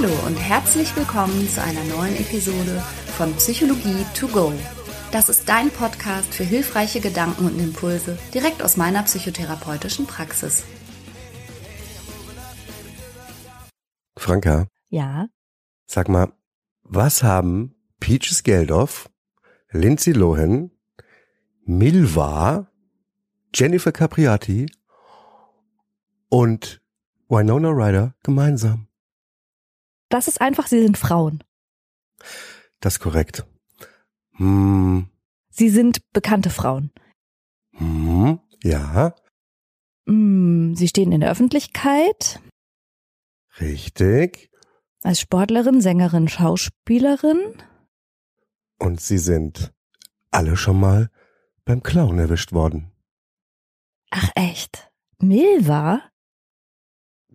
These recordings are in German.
Hallo und herzlich willkommen zu einer neuen Episode von Psychologie to go. Das ist dein Podcast für hilfreiche Gedanken und Impulse direkt aus meiner psychotherapeutischen Praxis. Franka, Ja, sag mal, was haben Peaches Geldof, Lindsay Lohan, Milva, Jennifer Capriati und Winona Ryder gemeinsam? Das ist einfach, sie sind Frauen. Das ist korrekt. Hm, Sie sind bekannte Frauen. hm, ja, Mm, Sie stehen in der Öffentlichkeit richtig. als Sportlerin, Sängerin, Schauspielerin. Und sie sind alle schon mal beim Clown erwischt worden. Ach echt? Milva?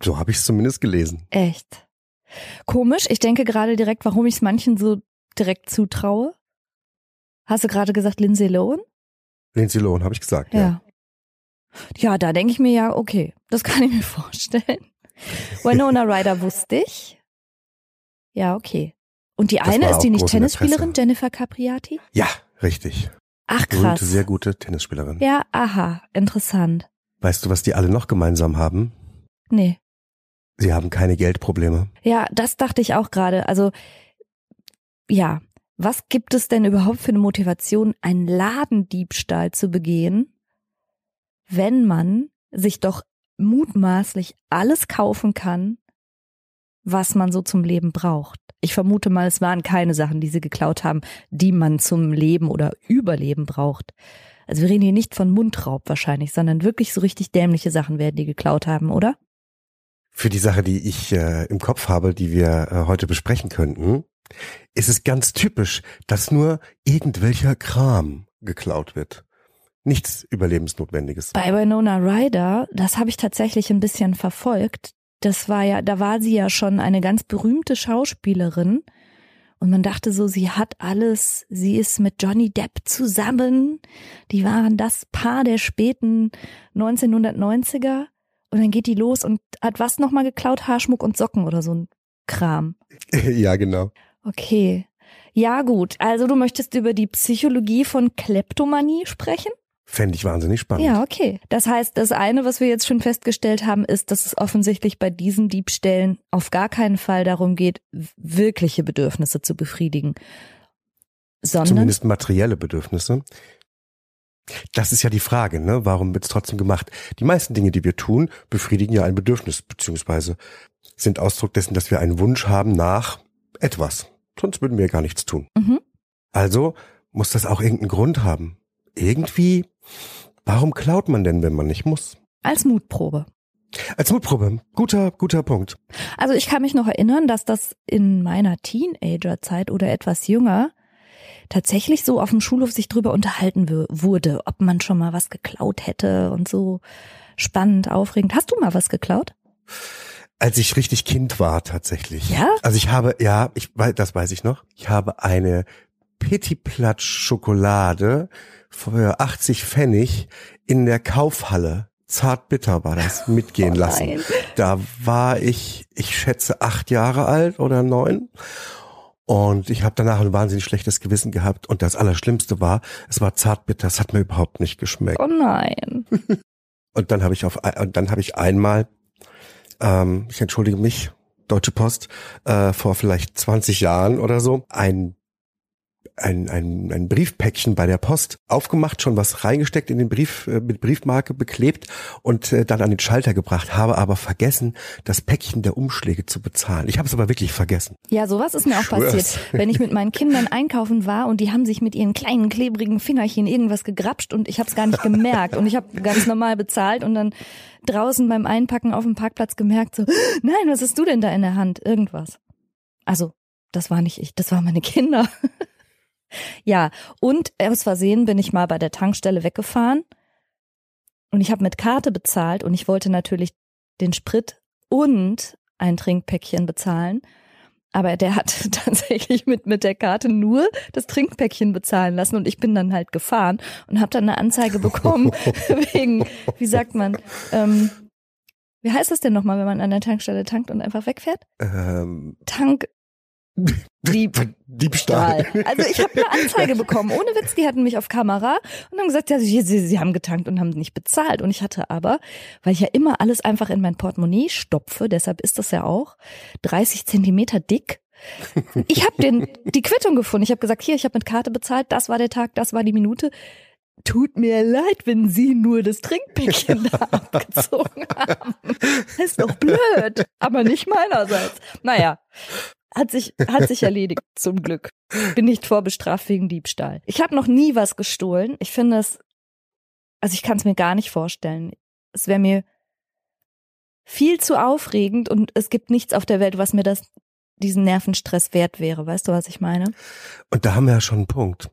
So habe ich es zumindest gelesen. Echt. Komisch, ich denke gerade direkt, warum ich es manchen so direkt zutraue. Hast du gerade gesagt Lindsay Lohan? Lindsay Lohan habe ich gesagt, ja. Ja. Ja, da denke ich mir ja, okay, das kann ich mir vorstellen. Winona Ryder wusste ich. Ja, okay. Und die Das eine ist die nicht Tennisspielerin. Jennifer Capriati? Ja, richtig. Ach krass. Berühmte, sehr gute Tennisspielerin. Ja, aha, interessant. Weißt du, was die alle noch gemeinsam haben? Nee. Sie haben keine Geldprobleme. Ja, das dachte ich auch gerade. Also, ja, was gibt es denn überhaupt für eine Motivation, einen Ladendiebstahl zu begehen, wenn man sich doch mutmaßlich alles kaufen kann, was man so zum Leben braucht? Ich vermute mal, es waren keine Sachen, die sie geklaut haben, die man zum Leben oder Überleben braucht. Also wir reden hier nicht von Mundraub wahrscheinlich, sondern wirklich so richtig dämliche Sachen werden die geklaut haben, oder? Für die Sache, die ich äh, im Kopf habe, die wir äh, heute besprechen könnten, ist es ganz typisch, dass nur irgendwelcher Kram geklaut wird. Nichts Überlebensnotwendiges. Bei Winona Ryder, das habe ich tatsächlich ein bisschen verfolgt. Das war ja, da war sie ja schon eine ganz berühmte Schauspielerin. Und man dachte so, sie hat alles, sie ist mit Johnny Depp zusammen. Die waren das Paar der späten 1990er. Und dann geht die los und hat was nochmal geklaut? Haarschmuck und Socken oder so ein Kram. ja, genau. Okay. Ja, gut. Also du möchtest über die Psychologie von Kleptomanie sprechen? Fände ich wahnsinnig spannend. Ja, okay. Das heißt, das eine, was wir jetzt schon festgestellt haben, ist, dass es offensichtlich bei diesen Diebstählen auf gar keinen Fall darum geht, wirkliche Bedürfnisse zu befriedigen, sondern Zumindest materielle Bedürfnisse. Das ist ja die Frage, ne? Warum wird es trotzdem gemacht? Die meisten Dinge, die wir tun, befriedigen ja ein Bedürfnis, beziehungsweise sind Ausdruck dessen, dass wir einen Wunsch haben nach etwas. Sonst würden wir gar nichts tun. Mhm. Also muss das auch irgendeinen Grund haben. Irgendwie, warum klaut man denn, wenn man nicht muss? als Mutprobe. Als Mutprobe. Guter, guter Punkt. Also ich kann mich noch erinnern, dass das in meiner Teenagerzeit oder etwas jünger tatsächlich so auf dem Schulhof sich drüber unterhalten wurde, ob man schon mal was geklaut hätte und so spannend, aufregend. Hast du mal was geklaut? Als ich richtig Kind war, tatsächlich. Ja? Also ich habe, ja, ich weiß, das weiß ich noch. Ich habe eine Petit Plat Schokolade für 80 Pfennig in der Kaufhalle. Zartbitter war das, mitgehen Oh lassen. Da war ich, ich schätze, acht Jahre alt oder neun. Und ich habe danach ein wahnsinnig schlechtes Gewissen gehabt. Und das Allerschlimmste war, es war zartbitter. Es hat mir überhaupt nicht geschmeckt. Oh nein. Und dann habe ich auf, und dann habe ich einmal, ähm, ich entschuldige mich, Deutsche Post, äh, vor vielleicht 20 Jahren oder so, ein ein, ein, ein Briefpäckchen bei der Post aufgemacht, schon was reingesteckt in den Brief, äh, mit Briefmarke beklebt und äh, dann an den Schalter gebracht, habe aber vergessen, das Päckchen der Umschläge zu bezahlen. Ich habe es aber wirklich vergessen. Ja, sowas ist mir auch Schwör's. passiert, wenn ich mit meinen Kindern einkaufen war und die haben sich mit ihren kleinen klebrigen Fingerchen irgendwas gegrapscht und ich habe es gar nicht gemerkt und ich habe ganz normal bezahlt und dann draußen beim Einpacken auf dem Parkplatz gemerkt so, nein, was hast du denn da in der Hand? Irgendwas. Also, das war nicht ich, das waren meine Kinder. Ja, und aus Versehen bin ich mal bei der Tankstelle weggefahren und ich habe mit Karte bezahlt und ich wollte natürlich den Sprit und ein Trinkpäckchen bezahlen. Aber der hat tatsächlich mit, mit der Karte nur das Trinkpäckchen bezahlen lassen und ich bin dann halt gefahren und habe dann eine Anzeige bekommen wegen, wie sagt man, ähm, Wie heißt das denn nochmal, wenn man an der Tankstelle tankt und einfach wegfährt? Ähm, Tank. Dieb. Diebstahl. Also ich habe eine Anzeige bekommen, ohne Witz, die hatten mich auf Kamera und haben gesagt, ja, sie, sie, sie haben getankt und haben nicht bezahlt. Und ich hatte aber, weil ich ja immer alles einfach in mein Portemonnaie stopfe, deshalb ist das ja auch 30 Zentimeter dick. Ich habe den die Quittung gefunden. Ich habe gesagt, hier, ich habe mit Karte bezahlt, das war der Tag, das war die Minute. Tut mir leid, wenn Sie nur das Trinkpäckchen da abgezogen haben. Ist doch blöd, aber nicht meinerseits. Naja, hat sich, hat sich erledigt, zum Glück. Bin nicht vorbestraft wegen Diebstahl. Ich habe noch nie was gestohlen. Ich finde es, also ich kann es mir gar nicht vorstellen. Es wäre mir viel zu aufregend und es gibt nichts auf der Welt, was mir das, diesen Nervenstress wert wäre. Weißt du, was ich meine? Und da haben wir ja schon einen Punkt.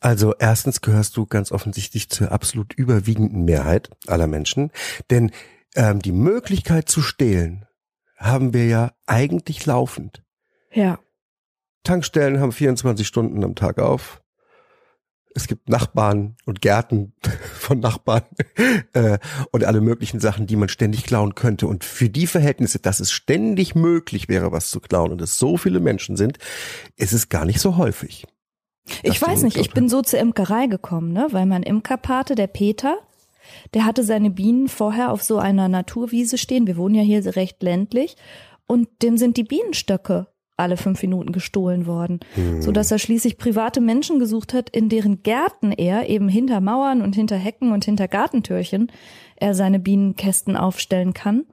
Also erstens gehörst du ganz offensichtlich zur absolut überwiegenden Mehrheit aller Menschen, denn ähm, die Möglichkeit zu stehlen haben wir ja eigentlich laufend. Ja. Tankstellen haben 24 Stunden am Tag auf. Es gibt Nachbarn und Gärten von Nachbarn äh, und alle möglichen Sachen, die man ständig klauen könnte. Und für die Verhältnisse, dass es ständig möglich wäre, was zu klauen und es so viele Menschen sind, ist es gar nicht so häufig. Ich weiß nicht, ich bin so zur Imkerei gekommen, ne, weil mein Imkerpate, der Peter, der hatte seine Bienen vorher auf so einer Naturwiese stehen. Wir wohnen ja hier recht ländlich und dem sind die Bienenstöcke alle fünf Minuten gestohlen worden, Hm. so dass er schließlich private Menschen gesucht hat, in deren Gärten er eben hinter Mauern und hinter Hecken und hinter Gartentürchen er seine Bienenkästen aufstellen kann,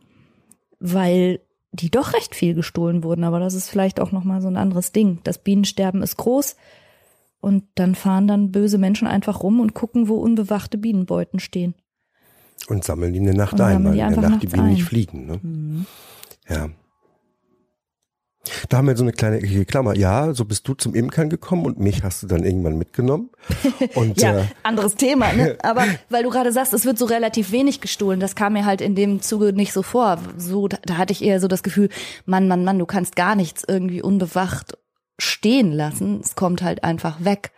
weil die doch recht viel gestohlen wurden. Aber das ist vielleicht auch noch mal so ein anderes Ding. Das Bienensterben ist groß und dann fahren dann böse Menschen einfach rum und gucken, wo unbewachte Bienenbeuten stehen. Und sammeln die in der Nacht Und ein, weil die in der Nacht die Bienen nicht ein. fliegen. Ne? Mhm. Ja. Da haben wir so eine kleine eckige Klammer. Ja, so bist du zum Imkern gekommen und mich hast du dann irgendwann mitgenommen. Und Ja, äh, anderes Thema, ne? Aber weil du gerade sagst, es wird so relativ wenig gestohlen, das kam mir halt in dem Zuge nicht so vor. So, da, da hatte ich eher so das Gefühl, Mann, Mann, Mann, du kannst gar nichts irgendwie unbewacht stehen lassen. Es kommt halt einfach weg.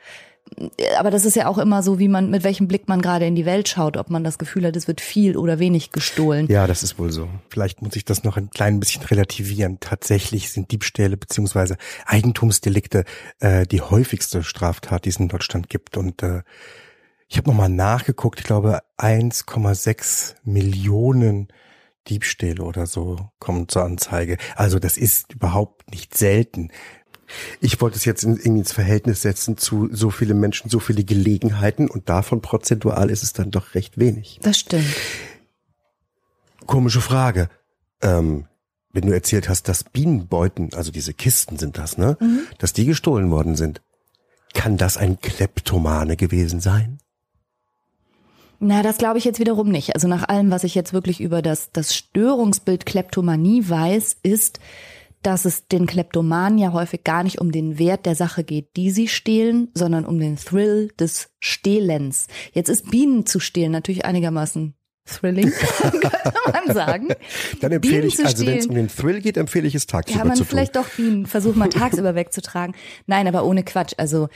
Aber das ist ja auch immer so, wie man, mit welchem Blick man gerade in die Welt schaut, ob man das Gefühl hat, es wird viel oder wenig gestohlen. ja, das ist wohl so. Vielleicht muss ich das noch ein klein bisschen relativieren. Tatsächlich sind Diebstähle beziehungsweise Eigentumsdelikte äh, die häufigste Straftat, die es in Deutschland gibt. Und äh, ich habe nochmal nachgeguckt, ich glaube 1,6 Millionen Diebstähle oder so kommen zur Anzeige. Also das ist überhaupt nicht selten. Ich wollte es jetzt in, irgendwie ins Verhältnis setzen zu so viele Menschen, so viele Gelegenheiten und davon prozentual ist es dann doch recht wenig. Das stimmt. Komische Frage. Ähm, wenn du erzählt hast, dass Bienenbeuten, also diese Kisten sind das, ne? Dass die gestohlen worden sind. Kann das ein Kleptomane gewesen sein? Na, das glaube ich jetzt wiederum nicht. Also nach allem, was ich jetzt wirklich über das, das Störungsbild Kleptomanie weiß, ist, dass es den Kleptomanen ja häufig gar nicht um den Wert der Sache geht, die sie stehlen, sondern um den Thrill des Stehlens. Jetzt ist Bienen zu stehlen natürlich einigermaßen thrilling, könnte man sagen. Dann empfehle Bienen ich, also wenn es um den Thrill geht, empfehle ich es tagsüber Ja, man zu tun. vielleicht doch Bienen, versuch mal tagsüber wegzutragen. Nein, aber ohne Quatsch. Also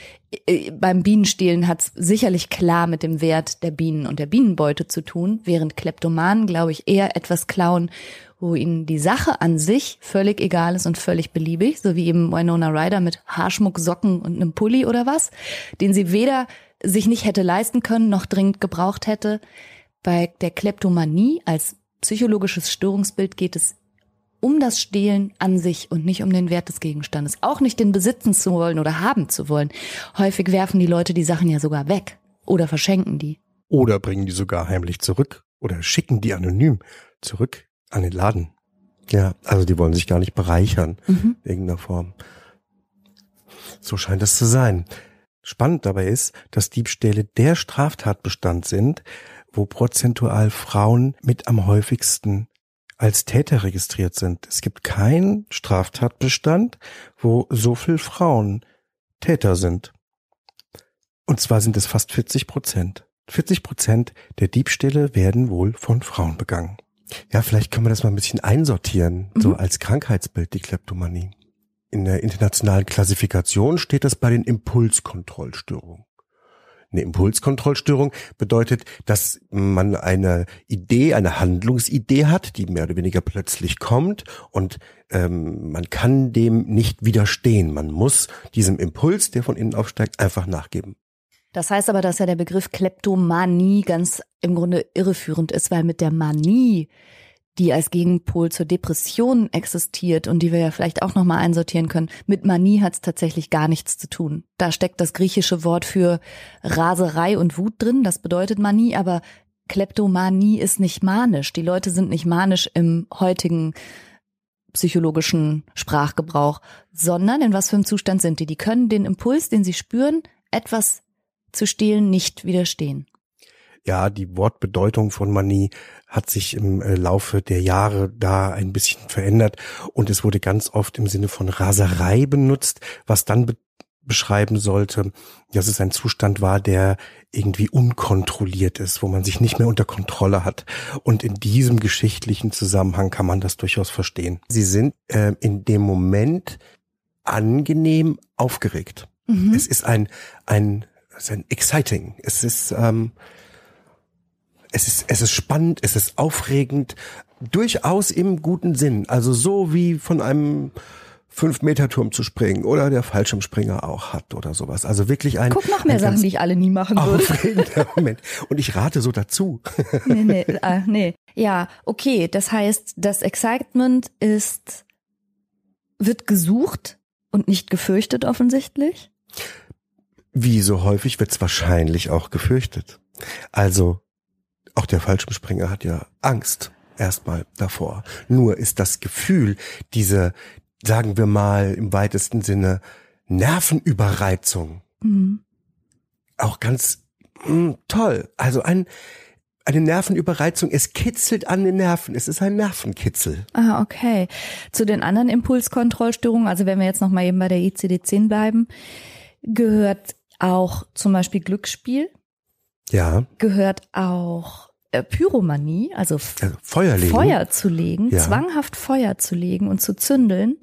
äh, beim Bienenstehlen hat's sicherlich klar mit dem Wert der Bienen und der Bienenbeute zu tun, während Kleptomanen, glaube ich, eher etwas klauen, wo ihnen die Sache an sich völlig egal ist und völlig beliebig, so wie eben Winona Ryder mit Haarschmuck, Socken und einem Pulli oder was, den sie weder sich nicht hätte leisten können noch dringend gebraucht hätte. Bei der Kleptomanie als psychologisches Störungsbild geht es um das Stehlen an sich und nicht um den Wert des Gegenstandes. Auch nicht den besitzen zu wollen oder haben zu wollen. Häufig werfen die Leute die Sachen ja sogar weg oder verschenken die. Oder bringen die sogar heimlich zurück oder schicken die anonym zurück an den Laden. Ja, also die wollen sich gar nicht bereichern Mhm. in irgendeiner Form. So scheint es zu sein. Spannend dabei ist, dass Diebstähle der Straftatbestand sind, wo prozentual Frauen mit am häufigsten als Täter registriert sind. Es gibt keinen Straftatbestand, wo so viel Frauen Täter sind. Und zwar sind es fast 40 Prozent. 40 Prozent der Diebstähle werden wohl von Frauen begangen. Ja, vielleicht können wir das mal ein bisschen einsortieren, so als Krankheitsbild, die Kleptomanie. In der internationalen Klassifikation steht das bei den Impulskontrollstörungen. Eine Impulskontrollstörung bedeutet, dass man eine Idee, eine Handlungsidee hat, die mehr oder weniger plötzlich kommt und ähm, man kann dem nicht widerstehen. Man muss diesem Impuls, der von innen aufsteigt, einfach nachgeben. Das heißt aber, dass ja der Begriff Kleptomanie ganz im Grunde irreführend ist, weil mit der Manie die als Gegenpol zur Depression existiert und die wir ja vielleicht auch nochmal einsortieren können. Mit Manie hat es tatsächlich gar nichts zu tun. Da steckt das griechische Wort für Raserei und Wut drin, das bedeutet Manie, aber Kleptomanie ist nicht manisch. Die Leute sind nicht manisch im heutigen psychologischen Sprachgebrauch, sondern in was für einem Zustand sind die? Die können den Impuls, den sie spüren, etwas zu stehlen, nicht widerstehen. Ja, die Wortbedeutung von Manie hat sich im äh, Laufe der Jahre da ein bisschen verändert und es wurde ganz oft im Sinne von Raserei benutzt, was dann be beschreiben sollte, dass es ein Zustand war, der irgendwie unkontrolliert ist, wo man sich nicht mehr unter Kontrolle hat. Und in diesem geschichtlichen Zusammenhang kann man das durchaus verstehen. Sie sind äh, in dem Moment angenehm aufgeregt. Mhm. Es ist ein, ein, es ist ein exciting. Es ist, ähm, es ist, es ist spannend, es ist aufregend, durchaus im guten Sinn. Also so wie von einem Fünf-Meter-Turm zu springen oder der Fallschirmspringer auch hat oder sowas. Also wirklich ein. Guck noch mehr Sachen, die ich alle nie machen würde. Moment. Und ich rate so dazu. nee, nee, äh, nee. Ja, okay. Das heißt, das Excitement ist, wird gesucht und nicht gefürchtet offensichtlich? Wie so häufig wird es wahrscheinlich auch gefürchtet. Also auch der Fallschirmspringer hat ja Angst erstmal davor. Nur ist das Gefühl, diese, sagen wir mal im weitesten Sinne, Nervenüberreizung mhm. auch ganz mh, hm, toll. Also ein, eine Nervenüberreizung, es kitzelt an den Nerven, es ist ein Nervenkitzel. Ah, okay. Zu den anderen Impulskontrollstörungen, also wenn wir jetzt noch mal eben bei der ICD-10 bleiben, gehört auch zum Beispiel Glücksspiel. Ja. Gehört auch äh, Pyromanie, also, also Feuer, legen. Feuer zu legen, ja. zwanghaft Feuer zu legen und zu zündeln.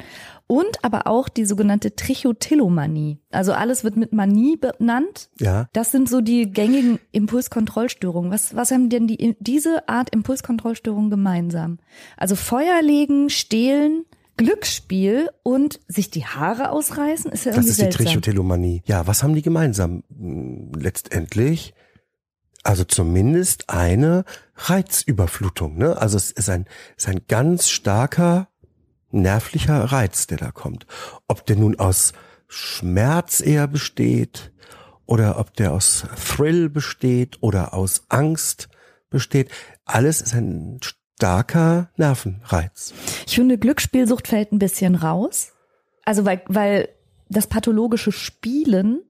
Und aber auch die sogenannte Trichotillomanie. Also alles wird mit Manie benannt. Ja. Das sind so die gängigen Impulskontrollstörungen. Was, was haben denn die, diese Art Impulskontrollstörungen gemeinsam? Also Feuer legen, stehlen, Glücksspiel und sich die Haare ausreißen, ist ja irgendwie Das ist seltsam. die Trichotillomanie. Ja, was haben die gemeinsam? Hm, letztendlich also zumindest eine Reizüberflutung. Ne? Also es ist ein, ist ein ganz starker nervlicher Reiz, der da kommt. Ob der nun aus Schmerz eher besteht oder ob der aus Thrill besteht oder aus Angst besteht. Alles ist ein starker Nervenreiz. Ich finde, Glücksspielsucht fällt ein bisschen raus. Also weil, weil das pathologische Spielen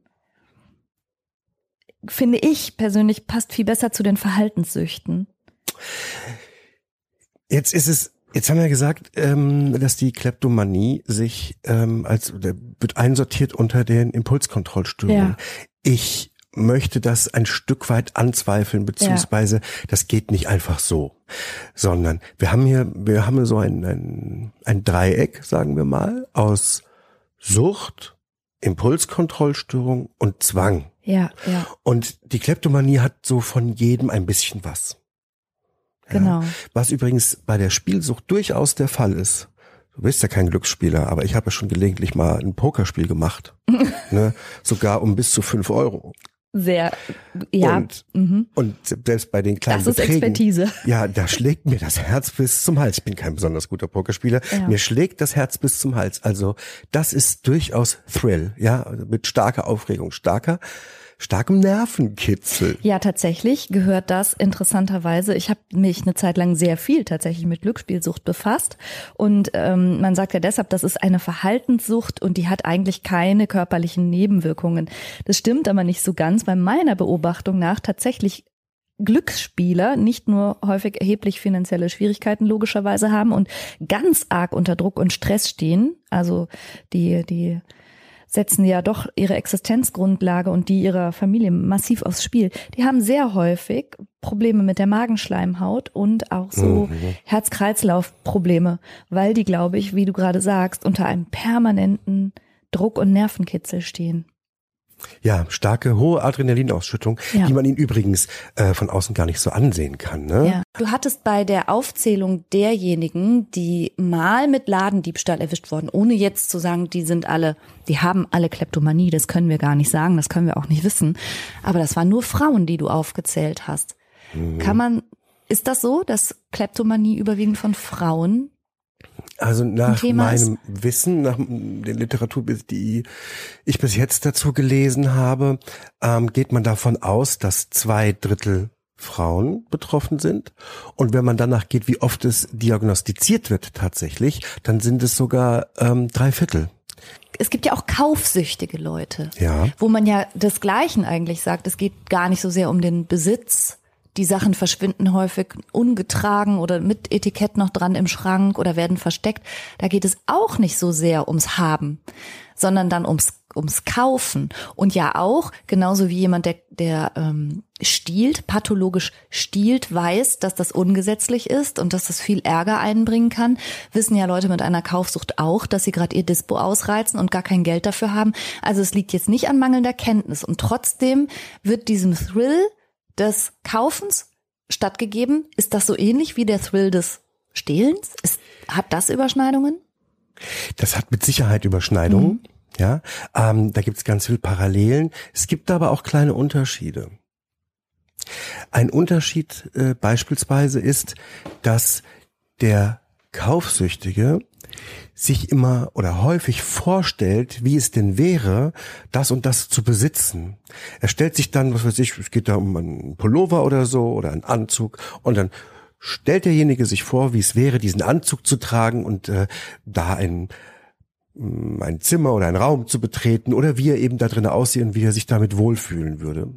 finde ich persönlich, passt viel besser zu den Verhaltenssüchten. Jetzt ist es, jetzt haben wir gesagt, ähm, dass die Kleptomanie sich ähm, als wird einsortiert unter den Impulskontrollstörungen. Ja. Ich möchte das ein Stück weit anzweifeln, beziehungsweise ja. das geht nicht einfach so, sondern wir haben hier, wir haben so ein, ein, ein Dreieck, sagen wir mal, aus Sucht, Impulskontrollstörung und Zwang. Ja, ja. Und die Kleptomanie hat so von jedem ein bisschen was. Ja? Genau. Was übrigens bei der Spielsucht durchaus der Fall ist. Du bist ja kein Glücksspieler, aber ich habe ja schon gelegentlich mal ein Pokerspiel gemacht. ne? Sogar um bis zu fünf Euro. Sehr, ja. Und, mhm. und selbst bei den kleinen Das ist Beträgen, Expertise. Ja, da schlägt mir das Herz bis zum Hals. Ich bin kein besonders guter Pokerspieler. Ja. Mir schlägt das Herz bis zum Hals. Also das ist durchaus Thrill, ja, mit starker Aufregung, starker starkem Nervenkitzel. Ja, tatsächlich gehört das interessanterweise. Ich habe mich eine Zeit lang sehr viel tatsächlich mit Glücksspielsucht befasst und ähm, man sagt ja deshalb, das ist eine Verhaltenssucht und die hat eigentlich keine körperlichen Nebenwirkungen. Das stimmt aber nicht so ganz, weil meiner Beobachtung nach tatsächlich Glücksspieler nicht nur häufig erheblich finanzielle Schwierigkeiten logischerweise haben und ganz arg unter Druck und Stress stehen. Also die, die setzen ja doch ihre Existenzgrundlage und die ihrer Familie massiv aufs Spiel. Die haben sehr häufig Probleme mit der Magenschleimhaut und auch so mhm. Herz-Kreislauf-Probleme, weil die, glaube ich, wie du gerade sagst, unter einem permanenten Druck und Nervenkitzel stehen. Ja, starke, hohe Adrenalinausschüttung, Ja. die man ihn übrigens äh, von außen gar nicht so ansehen kann. Ne? Ja. Du hattest bei der Aufzählung derjenigen, die mal mit Ladendiebstahl erwischt wurden, ohne jetzt zu sagen, die sind alle, die haben alle Kleptomanie, das können wir gar nicht sagen, das können wir auch nicht wissen. Aber das waren nur Frauen, die du aufgezählt hast. Kann man, ist das so, dass Kleptomanie überwiegend von Frauen? Also nach Thema ist- meinem Wissen, nach der Literatur, die ich bis jetzt dazu gelesen habe, ähm, geht man davon aus, dass zwei Drittel Frauen betroffen sind. Und wenn man danach geht, wie oft es diagnostiziert wird tatsächlich, dann sind es sogar ähm, drei Viertel. Es gibt ja auch kaufsüchtige Leute. Ja. wo man ja das Gleichen eigentlich sagt. Es geht gar nicht so sehr um den Besitz. Die Sachen verschwinden häufig ungetragen oder mit Etikett noch dran im Schrank oder werden versteckt. Da geht es auch nicht so sehr ums Haben, sondern dann ums ums Kaufen und ja auch genauso wie jemand, der der ähm, stiehlt, pathologisch stiehlt, weiß, dass das ungesetzlich ist und dass das viel Ärger einbringen kann, wissen ja Leute mit einer Kaufsucht auch, dass sie gerade ihr Dispo ausreizen und gar kein Geld dafür haben. Also es liegt jetzt nicht an mangelnder Kenntnis und trotzdem wird diesem Thrill des Kaufens stattgegeben. Ist das so ähnlich wie der Thrill des Stehlens? Ist, hat das Überschneidungen? Das hat mit Sicherheit Überschneidungen. Ja, ähm, da gibt es ganz viele Parallelen. Es gibt aber auch kleine Unterschiede. Ein Unterschied äh, beispielsweise ist, dass der Kaufsüchtige sich immer oder häufig vorstellt, wie es denn wäre, das und das zu besitzen. Er stellt sich dann, was weiß ich, es geht da um einen Pullover oder so oder einen Anzug und dann stellt derjenige sich vor, wie es wäre, diesen Anzug zu tragen und äh, da ein mm, ein Zimmer oder einen Raum zu betreten oder wie er eben da drin aussieht und wie er sich damit wohlfühlen würde.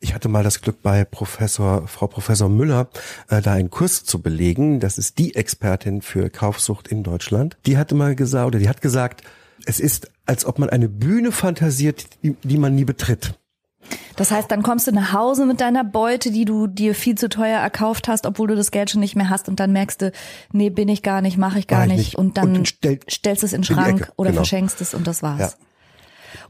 Ich hatte mal das Glück bei Professor, Frau Professor Müller, äh, da einen Kurs zu belegen. Das ist die Expertin für Kaufsucht in Deutschland. Die hatte mal gesagt, oder die hat gesagt, es ist, als ob man eine Bühne fantasiert, die, die man nie betritt. Das heißt, dann kommst du nach Hause mit deiner Beute, die du dir viel zu teuer erkauft hast, obwohl du das Geld schon nicht mehr hast und dann merkst du, nee, bin ich gar nicht, mache ich gar nicht. nicht. und dann Und stell- stellst es in den in Schrank Ecke, oder genau. verschenkst es und das war's. Ja.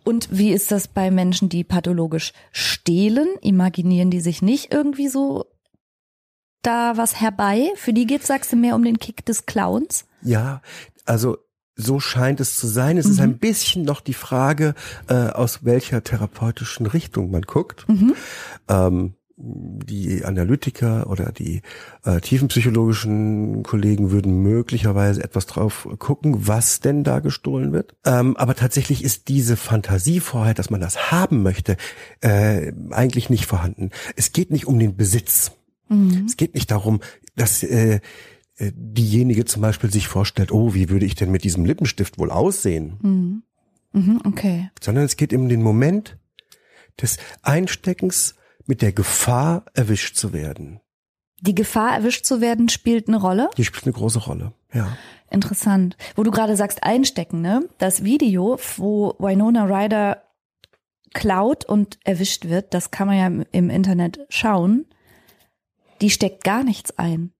Und wie ist das bei Menschen, die pathologisch stehlen? Imaginieren die sich nicht irgendwie so da was herbei? Für die geht, sagst du, mehr um den Kick des Clowns? Ja, also so scheint es zu sein. Es ist ein bisschen noch die Frage, äh, aus welcher therapeutischen Richtung man guckt. Ähm, die Analytiker oder die äh, tiefenpsychologischen Kollegen würden möglicherweise etwas drauf gucken, was denn da gestohlen wird. Ähm, aber tatsächlich ist diese Fantasievorheit, dass man das haben möchte, äh, eigentlich nicht vorhanden. Es geht nicht um den Besitz. Es geht nicht darum, dass äh, äh, diejenige zum Beispiel sich vorstellt, oh, wie würde ich denn mit diesem Lippenstift wohl aussehen? Mhm, okay. Sondern es geht um den Moment des Einsteckens mit der Gefahr, erwischt zu werden. Die Gefahr, erwischt zu werden, spielt eine Rolle? Die spielt eine große Rolle. Ja. Interessant. Wo du gerade sagst, einstecken, ne? Das Video, wo Winona Ryder klaut und erwischt wird, das kann man ja im- im Internet schauen. Die steckt gar nichts ein.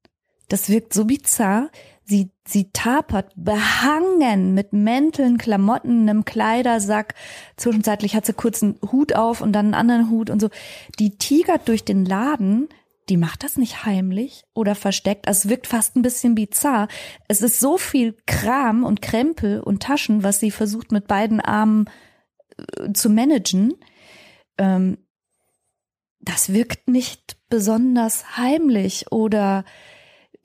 Das wirkt so bizarr. Sie, sie tapert behangen mit Mänteln, Klamotten, einem Kleidersack. Zwischenzeitlich hat sie kurz einen Hut auf und dann einen anderen Hut und so. Die tigert durch den Laden. Die macht das nicht heimlich oder versteckt. Also es wirkt fast ein bisschen bizarr. Es ist so viel Kram und Krempel und Taschen, was sie versucht mit beiden Armen äh, zu managen. Ähm, das wirkt nicht besonders heimlich oder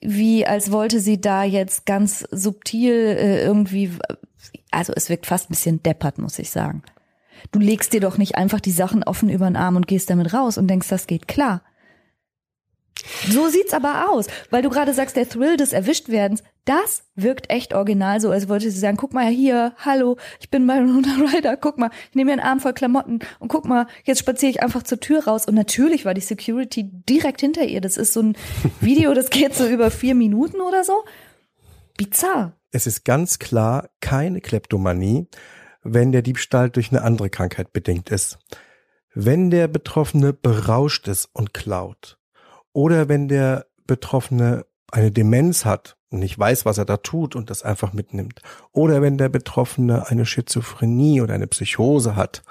wie als wollte sie da jetzt ganz subtil äh, irgendwie, also es wirkt fast ein bisschen deppert, muss ich sagen. Du legst dir doch nicht einfach die Sachen offen über den Arm und gehst damit raus und denkst, das geht klar. So sieht's aber aus, weil du gerade sagst, der Thrill des Erwischtwerdens, das wirkt echt original, so als wollte sie sagen, guck mal hier, hallo, ich bin Winona Ryder, guck mal, ich nehme mir einen Arm voll Klamotten und guck mal, jetzt spaziere ich einfach zur Tür raus und natürlich war die Security direkt hinter ihr. Das ist so ein Video, das geht so über vier Minuten oder so. Bizarr. Es ist ganz klar keine Kleptomanie, wenn der Diebstahl durch eine andere Krankheit bedingt ist. Wenn der Betroffene berauscht ist und klaut oder wenn der Betroffene eine Demenz hat und nicht weiß, was er da tut und das einfach mitnimmt. Oder wenn der Betroffene eine Schizophrenie oder eine Psychose hat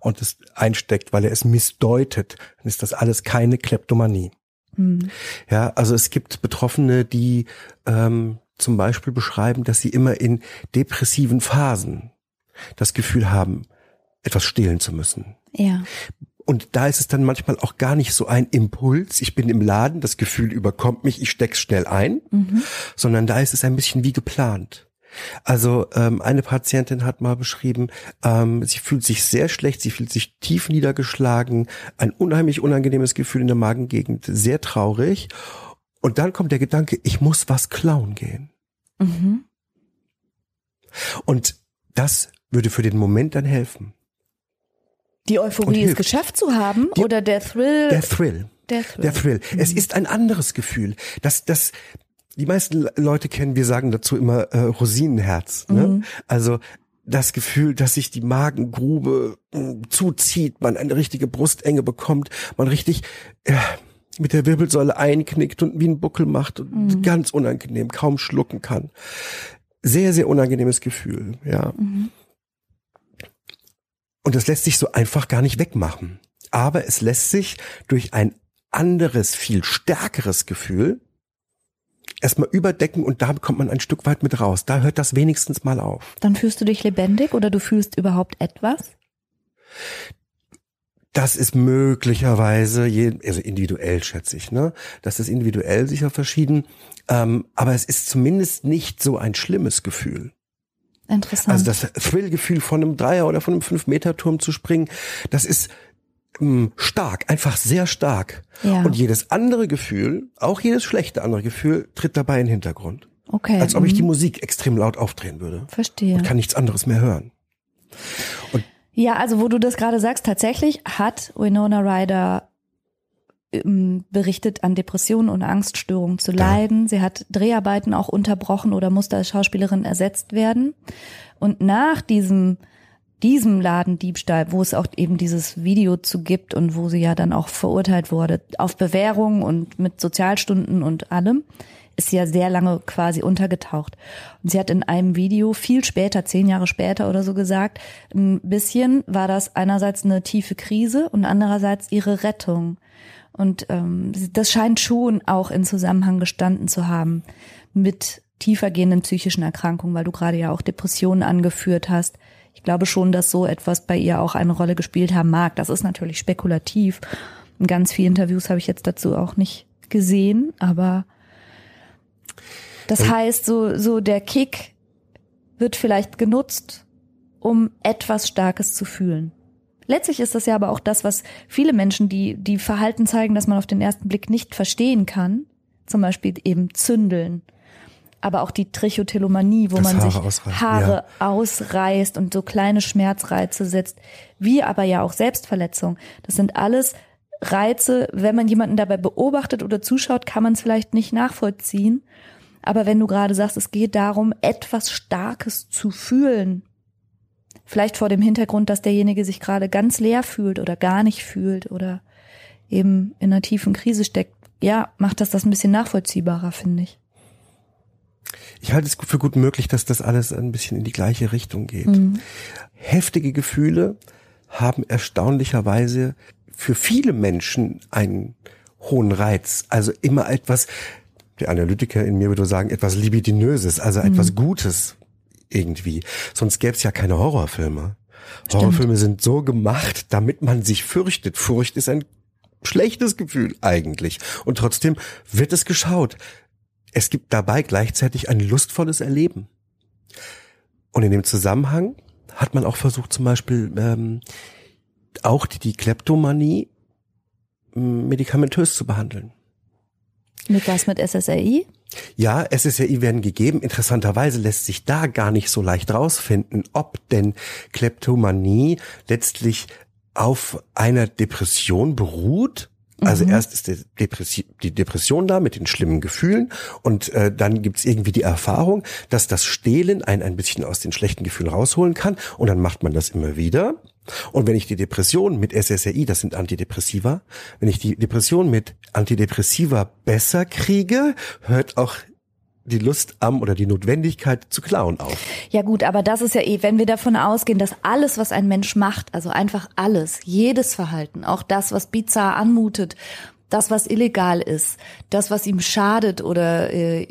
und es einsteckt, weil er es missdeutet, dann ist das alles keine Kleptomanie. Mhm. Ja, also es gibt Betroffene, die ähm, zum Beispiel beschreiben, dass sie immer in depressiven Phasen das Gefühl haben, etwas stehlen zu müssen. Ja. Und da ist es dann manchmal auch gar nicht so ein Impuls, ich bin im Laden, das Gefühl überkommt mich, ich steck's schnell ein, mhm. sondern da ist es ein bisschen wie geplant. Also ähm, eine Patientin hat mal beschrieben, ähm, sie fühlt sich sehr schlecht, sie fühlt sich tief niedergeschlagen, ein unheimlich unangenehmes Gefühl in der Magengegend, sehr traurig. Und dann kommt der Gedanke, ich muss was klauen gehen. Mhm. Und das würde für den Moment dann helfen. Die Euphorie, es geschafft zu haben Die, oder der Thrill? Der Thrill. Der Thrill. Der Thrill. Mhm. Es ist ein anderes Gefühl. Das, das, die meisten Leute kennen, wir sagen dazu immer äh, Rosinenherz. Ne? Mhm. Also das Gefühl, dass sich die Magengrube äh, zuzieht, man eine richtige Brustenge bekommt, man richtig äh, mit der Wirbelsäule einknickt und wie ein Buckel macht und mhm. ganz unangenehm, kaum schlucken kann. Sehr, sehr unangenehmes Gefühl, ja. Mhm. Und das lässt sich so einfach gar nicht wegmachen. Aber es lässt sich durch ein anderes, viel stärkeres Gefühl erstmal überdecken und da kommt man ein Stück weit mit raus. Da hört das wenigstens mal auf. Dann fühlst du dich lebendig oder du fühlst überhaupt etwas? Das ist möglicherweise, also individuell schätze ich, ne? Das ist individuell sicher verschieden. Ähm, aber es ist zumindest nicht so ein schlimmes Gefühl. Interessant. Also das Thrill-Gefühl von einem Dreier oder von einem Fünf-Meter-Turm zu springen, das ist mh, mm, stark, einfach sehr stark. Ja. Und jedes andere Gefühl, auch jedes schlechte andere Gefühl, tritt dabei in den Hintergrund. Okay. Als ob ich die mhm. Musik extrem laut aufdrehen würde. Verstehe. Und kann nichts anderes mehr hören. Und ja, also wo du das gerade sagst, tatsächlich hat Winona Ryder berichtet, an Depressionen und Angststörungen zu leiden. Sie hat Dreharbeiten auch unterbrochen oder musste als Schauspielerin ersetzt werden. Und nach diesem diesem Ladendiebstahl, wo es auch eben dieses Video zu gibt und wo sie ja dann auch verurteilt wurde auf Bewährung und mit Sozialstunden und allem, ist sie ja sehr lange quasi untergetaucht. Und sie hat in einem Video viel später, zehn Jahre später oder so gesagt, ein bisschen war das einerseits eine tiefe Krise und andererseits ihre Rettung. Und ähm, das scheint schon auch in Zusammenhang gestanden zu haben mit tiefergehenden psychischen Erkrankungen, weil du gerade ja auch Depressionen angeführt hast. Ich glaube schon, dass so etwas bei ihr auch eine Rolle gespielt haben mag. Das ist natürlich spekulativ. In ganz viele Interviews habe ich jetzt dazu auch nicht gesehen, aber das heißt, so, so der Kick wird vielleicht genutzt, um etwas Starkes zu fühlen. Letztlich ist das ja aber auch das, was viele Menschen, die, die Verhalten zeigen, dass man auf den ersten Blick nicht verstehen kann, zum Beispiel eben zündeln, aber auch die Trichotillomanie, wo das man Haare sich ausreißt. Haare ja. ausreißt und so kleine Schmerzreize setzt, wie aber ja auch Selbstverletzung. Das sind alles Reize, wenn man jemanden dabei beobachtet oder zuschaut, kann man es vielleicht nicht nachvollziehen. Aber wenn du gerade sagst, es geht darum, etwas Starkes zu fühlen, Vielleicht vor dem Hintergrund, dass derjenige sich gerade ganz leer fühlt oder gar nicht fühlt oder eben in einer tiefen Krise steckt. Ja, macht das das ein bisschen nachvollziehbarer, finde ich. Ich halte es für gut möglich, dass das alles ein bisschen in die gleiche Richtung geht. Mhm. Heftige Gefühle haben erstaunlicherweise für viele Menschen einen hohen Reiz. Also immer etwas, der Analytiker in mir würde sagen, etwas Libidinöses, also mhm. etwas Gutes, irgendwie. Sonst gäbe es ja keine Horrorfilme. Stimmt. Horrorfilme sind so gemacht, damit man sich fürchtet. Furcht ist ein schlechtes Gefühl eigentlich. Und trotzdem wird es geschaut. Es gibt dabei gleichzeitig ein lustvolles Erleben. Und in dem Zusammenhang hat man auch versucht, zum Beispiel ähm, auch die, die Kleptomanie medikamentös zu behandeln. Mit was? Mit SSRI? Ja, SSRI werden gegeben. Interessanterweise lässt sich da gar nicht so leicht rausfinden, ob denn Kleptomanie letztlich auf einer Depression beruht. Also mhm. erst ist die Depression da mit den schlimmen Gefühlen und äh, dann gibt's irgendwie die Erfahrung, dass das Stehlen einen ein bisschen aus den schlechten Gefühlen rausholen kann und dann macht man das immer wieder. Und wenn ich die Depression mit SSRI, das sind Antidepressiva, wenn ich die Depression mit Antidepressiva besser kriege, hört auch die Lust am oder die Notwendigkeit zu klauen auf. Ja gut, aber das ist ja eh, wenn wir davon ausgehen, dass alles, was ein Mensch macht, also einfach alles, jedes Verhalten, auch das, was bizarr anmutet, das, was illegal ist, das, was ihm schadet oder äh,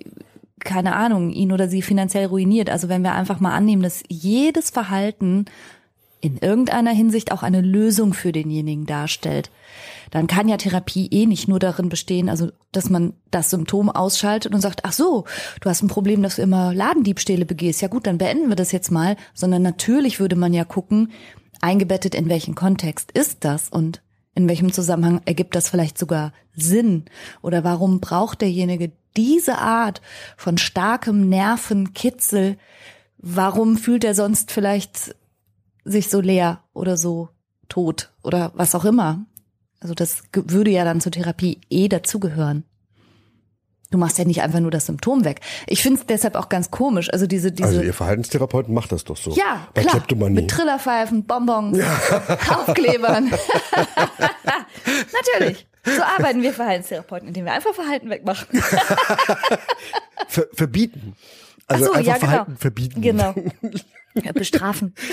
keine Ahnung, ihn oder sie finanziell ruiniert. Also wenn wir einfach mal annehmen, dass jedes Verhalten in irgendeiner Hinsicht auch eine Lösung für denjenigen darstellt, dann kann ja Therapie eh nicht nur darin bestehen, also dass man das Symptom ausschaltet und sagt, ach so, du hast ein Problem, dass du immer Ladendiebstähle begehst. Ja gut, dann beenden wir das jetzt mal, sondern natürlich würde man ja gucken, eingebettet in welchen Kontext ist das und in welchem Zusammenhang ergibt das vielleicht sogar Sinn? Oder warum braucht derjenige diese Art von starkem Nervenkitzel? Warum fühlt er sonst vielleicht sich so leer oder so tot oder was auch immer? Also das würde ja dann zur Therapie eh dazugehören. Du machst ja nicht einfach nur das Symptom weg. Ich finde es deshalb auch ganz komisch. Also diese, diese. Also ihr Verhaltenstherapeuten macht das doch so. Ja, Bei klar. Mit Trillerpfeifen, Bonbons, ja. Aufklebern. Natürlich. So arbeiten wir Verhaltenstherapeuten, indem wir einfach Verhalten wegmachen. Ver verbieten. Also so, einfach ja, genau. Verhalten verbieten. Genau. Bestrafen.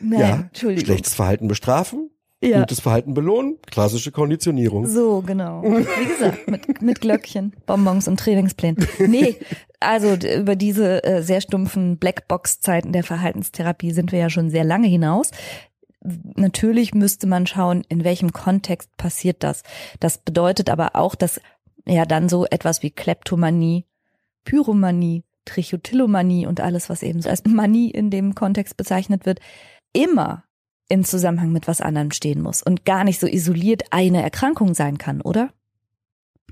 Nein, ja, Entschuldigung. Schlechtes Verhalten bestrafen, ja. Gutes Verhalten belohnen, klassische Konditionierung. So, genau. Wie gesagt, mit, mit Glöckchen, Bonbons und Trainingsplänen. Nee, also über diese äh, sehr stumpfen Blackbox-Zeiten der Verhaltenstherapie sind wir ja schon sehr lange hinaus. Natürlich müsste man schauen, in welchem Kontext passiert das. Das bedeutet aber auch, dass ja dann so etwas wie Kleptomanie, Pyromanie, Trichotillomanie und alles, was eben so als Manie in dem Kontext bezeichnet wird, immer in Zusammenhang mit was anderem stehen muss und gar nicht so isoliert eine Erkrankung sein kann, oder?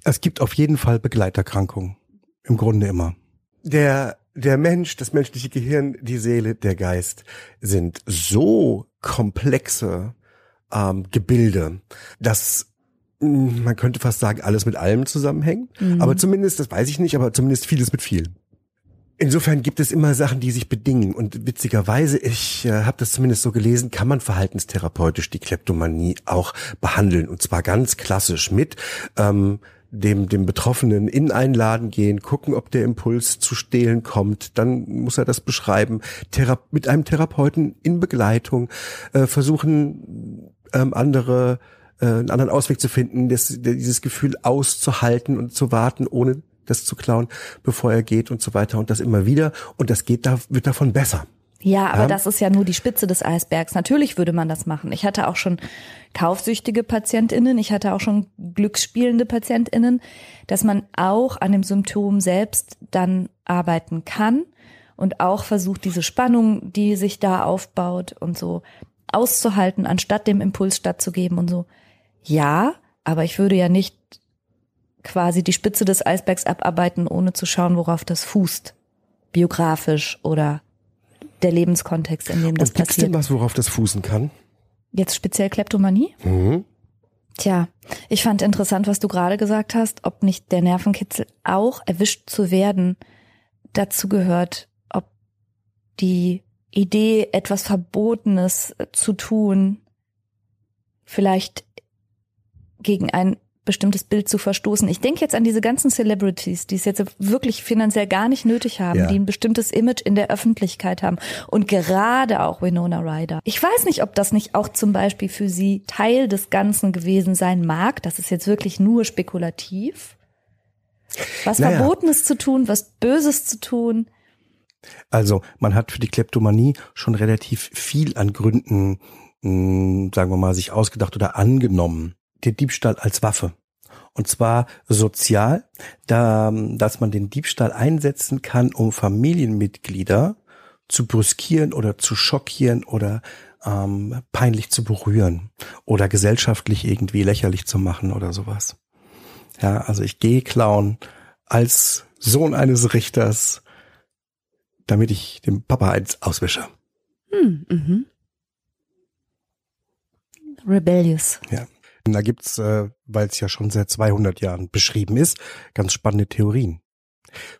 Es gibt auf jeden Fall Begleiterkrankungen. Im Grunde immer. Der, der Mensch, das menschliche Gehirn, die Seele, der Geist sind so komplexe ähm, Gebilde, dass hm, man könnte fast sagen, alles mit allem zusammenhängt. Mhm. Aber zumindest, das weiß ich nicht, aber zumindest vieles mit viel. Insofern gibt es immer Sachen, die sich bedingen. Und witzigerweise, ich äh, habe das zumindest so gelesen, kann man verhaltenstherapeutisch die Kleptomanie auch behandeln. Und zwar ganz klassisch mit ähm, dem, dem Betroffenen in einen Laden gehen, gucken, ob der Impuls zu stehlen kommt. Dann muss er das beschreiben, Thera mit einem Therapeuten in Begleitung, äh, versuchen ähm, andere äh, einen anderen Ausweg zu finden, das, dieses Gefühl auszuhalten und zu warten, ohne das zu klauen, bevor er geht und so weiter und das immer wieder. Und das geht da, wird davon besser. Ja, aber ja. das ist ja nur die Spitze des Eisbergs. Natürlich würde man das machen. Ich hatte auch schon kaufsüchtige PatientInnen, ich hatte auch schon glücksspielende PatientInnen, dass man auch an dem Symptom selbst dann arbeiten kann und auch versucht, diese Spannung, die sich da aufbaut und so auszuhalten, anstatt dem Impuls stattzugeben und so. Ja, aber ich würde ja nicht quasi die Spitze des Eisbergs abarbeiten, ohne zu schauen, worauf das fußt. Biografisch oder der Lebenskontext, in dem das Und gibt's passiert. denn was, worauf das fußen kann? Jetzt speziell Kleptomanie? Mhm. Tja, ich fand interessant, was du gerade gesagt hast, ob nicht der Nervenkitzel auch erwischt zu werden dazu gehört, ob die Idee, etwas Verbotenes zu tun, vielleicht gegen ein bestimmtes Bild zu verstoßen. Ich denke jetzt an diese ganzen Celebrities, die es jetzt wirklich finanziell gar nicht nötig haben, ja. die ein bestimmtes Image in der Öffentlichkeit haben und gerade auch Winona Ryder. Ich weiß nicht, ob das nicht auch zum Beispiel für sie Teil des Ganzen gewesen sein mag. Das ist jetzt wirklich nur spekulativ. Was naja. Verbotenes zu tun, was Böses zu tun. Also man hat für die Kleptomanie schon relativ viel an Gründen, hm, sagen wir mal, sich ausgedacht oder angenommen der Diebstahl als Waffe. Und zwar sozial, da, dass man den Diebstahl einsetzen kann, um Familienmitglieder zu brüskieren oder zu schockieren oder ähm, peinlich zu berühren oder gesellschaftlich irgendwie lächerlich zu machen oder sowas. Ja, also ich gehe klauen als Sohn eines Richters, damit ich dem Papa eins auswische. Hm, mhm. Rebellious. Ja. Da gibt's, äh, weil es ja schon seit 200 Jahren beschrieben ist, ganz spannende Theorien.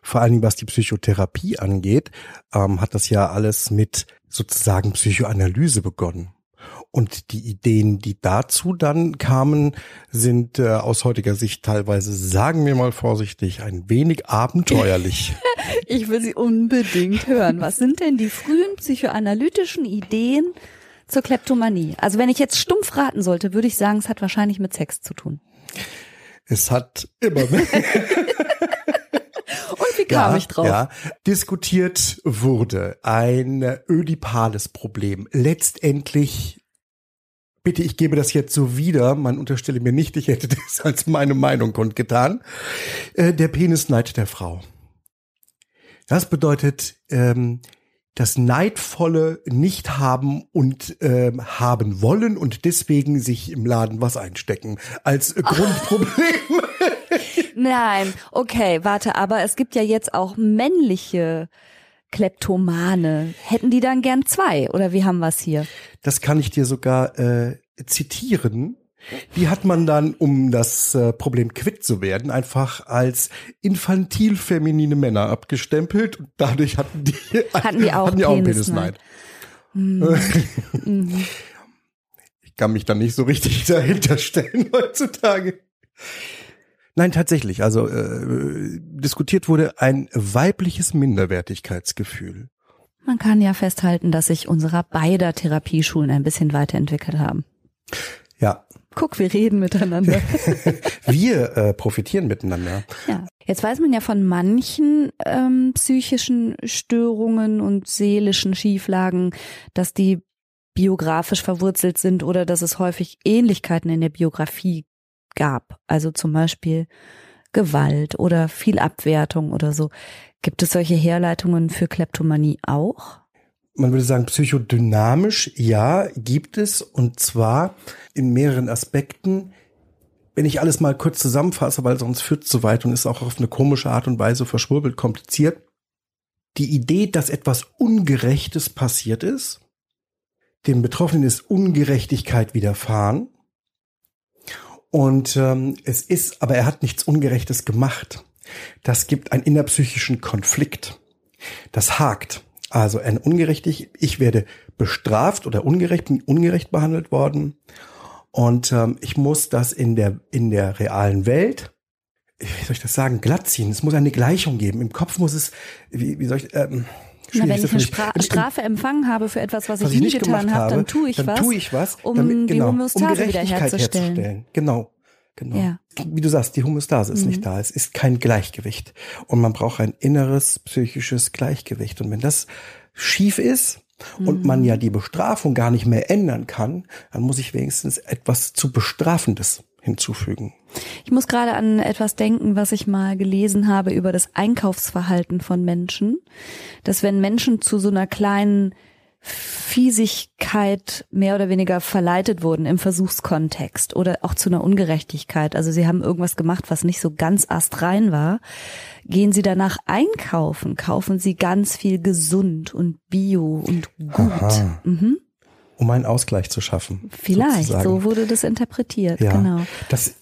Vor allen Dingen, was die Psychotherapie angeht, ähm, hat das ja alles mit sozusagen Psychoanalyse begonnen. Und die Ideen, die dazu dann kamen, sind äh, aus heutiger Sicht teilweise, sagen wir mal vorsichtig, ein wenig abenteuerlich. ich will sie unbedingt hören. Was sind denn die frühen psychoanalytischen Ideen zur Kleptomanie? Also wenn ich jetzt stumpf raten sollte, würde ich sagen, es hat wahrscheinlich mit Sex zu tun. Es hat immer mit Und wie kam ja, ich drauf? Ja, diskutiert wurde ein ödipales Problem. Letztendlich Bitte, ich gebe das jetzt so wieder. Man unterstelle mir nicht, ich hätte das als meine Meinung kundgetan. Äh, der Penisneid der Frau. Das bedeutet, ähm, das neidvolle nicht haben und ähm, haben wollen und deswegen sich im Laden was einstecken als äh, Grundproblem. Nein, okay, warte, aber es gibt ja jetzt auch männliche Kleptomane. Hätten die dann gern zwei oder wie haben wir's hier? Das kann ich dir sogar äh, zitieren. Die hat man dann, um das äh, Problem quitt zu werden, einfach als infantil feminine Männer abgestempelt und dadurch hatten die, hatten die auch, hatten die auch Penisneid. Mhm. Ich kann mich dann nicht so richtig dahinter stellen heutzutage. Nein, tatsächlich. Also äh, diskutiert wurde ein weibliches Minderwertigkeitsgefühl. Man kann ja festhalten, dass sich unserer beider Therapieschulen ein bisschen weiterentwickelt haben. Ja. Guck, wir reden miteinander. wir äh, profitieren miteinander. Ja. Jetzt weiß man ja von manchen ähm, psychischen Störungen und seelischen Schieflagen, dass die biografisch verwurzelt sind oder dass es häufig Ähnlichkeiten in der Biografie gab. Also zum Beispiel Gewalt oder viel Abwertung oder so. Gibt es solche Herleitungen für Kleptomanie auch? Man würde sagen, psychodynamisch, ja, gibt es. Und zwar in mehreren Aspekten. Wenn ich alles mal kurz zusammenfasse, weil sonst führt es zu weit und ist auch auf eine komische Art und Weise verschwurbelt, kompliziert. Die Idee, dass etwas Ungerechtes passiert ist, dem Betroffenen ist Ungerechtigkeit widerfahren und ähm, es ist, aber er hat nichts Ungerechtes gemacht. Das gibt einen innerpsychischen Konflikt. Das hakt. Also ein ungerechtig, ich werde bestraft oder ungerecht, ungerecht behandelt worden. Und ähm, ich muss das in der, in der realen Welt, wie soll ich das sagen, glatt ziehen. Es muss eine Gleichung geben. Im Kopf muss es, wie, wie soll ich, ähm, na, wenn ich eine Spra Strafe empfangen habe für etwas, was, was ich, nie getan habe, dann tue ich dann was, tue ich was um damit, genau, die Homöostase um wiederherzustellen. Herzustellen. Genau. Genau. Ja. Wie du sagst, die Homöostase ist Mhm. nicht da. Es ist kein Gleichgewicht. Und man braucht ein inneres psychisches Gleichgewicht. Und wenn das schief ist und Mhm. man ja die Bestrafung gar nicht mehr ändern kann, dann muss ich wenigstens etwas zu Bestrafendes hinzufügen. Ich muss gerade an etwas denken, was ich mal gelesen habe über das Einkaufsverhalten von Menschen, dass wenn Menschen zu so einer kleinen Fiesigkeit mehr oder weniger verleitet wurden im Versuchskontext oder auch zu einer Ungerechtigkeit, also sie haben irgendwas gemacht, was nicht so ganz astrein war, gehen sie danach einkaufen, kaufen sie ganz viel gesund und bio und gut. Mhm. Um einen Ausgleich zu schaffen. Vielleicht, sozusagen. so wurde das interpretiert, Ja. genau. Das,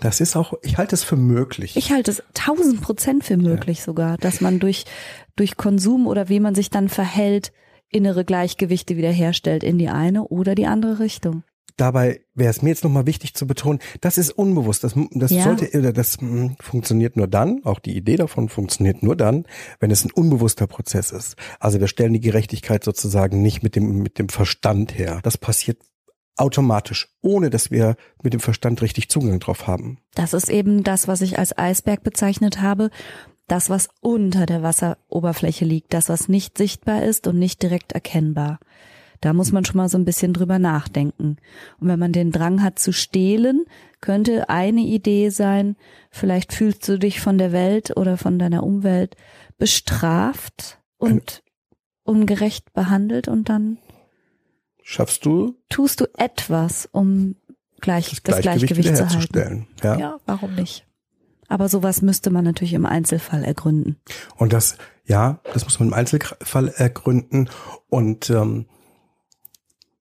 das ist auch, ich halte es für möglich. Ich halte es tausend Prozent für möglich sogar, dass man durch, durch Konsum oder wie man sich dann verhält, innere Gleichgewichte wiederherstellt in die eine oder die andere Richtung. Dabei wäre es mir jetzt nochmal wichtig zu betonen, das ist unbewusst. Das, das Ja. sollte, oder das mm, funktioniert nur dann, auch die Idee davon funktioniert nur dann, wenn es ein unbewusster Prozess ist. Also wir stellen die Gerechtigkeit sozusagen nicht mit dem, mit dem Verstand her. Das passiert automatisch, ohne dass wir mit dem Verstand richtig Zugang drauf haben. Das ist eben das, was ich als Eisberg bezeichnet habe. Das, was unter der Wasseroberfläche liegt, das, was nicht sichtbar ist und nicht direkt erkennbar. Da muss man schon mal so ein bisschen drüber nachdenken. Und wenn man den Drang hat zu stehlen, könnte eine Idee sein, vielleicht fühlst du dich von der Welt oder von deiner Umwelt bestraft und ungerecht behandelt und dann Schaffst du tust du etwas, um gleich, das, das, Gleichgewicht, Gleichgewicht, zu halten. wiederherzustellen? Ja. Ja, warum nicht? Aber sowas müsste man natürlich im Einzelfall ergründen. Und das, ja, das muss man im Einzelfall ergründen. Und ähm,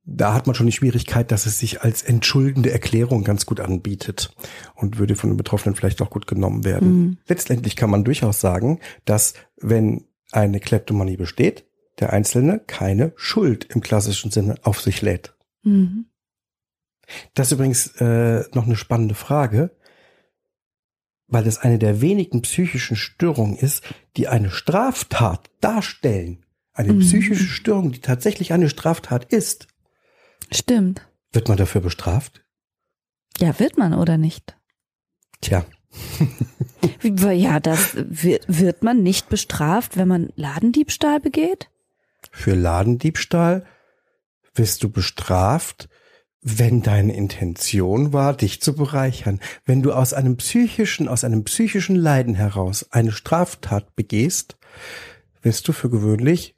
da hat man schon die Schwierigkeit, dass es sich als entschuldende Erklärung ganz gut anbietet und würde von den Betroffenen vielleicht auch gut genommen werden. Mhm. Letztendlich kann man durchaus sagen, dass wenn eine Kleptomanie besteht, der Einzelne keine Schuld im klassischen Sinne auf sich lädt. Mhm. Das ist übrigens äh, noch eine spannende Frage, weil es eine der wenigen psychischen Störungen ist, die eine Straftat darstellen. Eine Mhm. psychische Störung, die tatsächlich eine Straftat ist. Stimmt. Wird man dafür bestraft? Ja, wird man oder nicht? Tja, Ja, das wird, wird man nicht bestraft, wenn man Ladendiebstahl begeht? für Ladendiebstahl wirst du bestraft, wenn deine Intention war, dich zu bereichern. Wenn du aus einem psychischen, aus einem psychischen Leiden heraus eine Straftat begehst, wirst du für gewöhnlich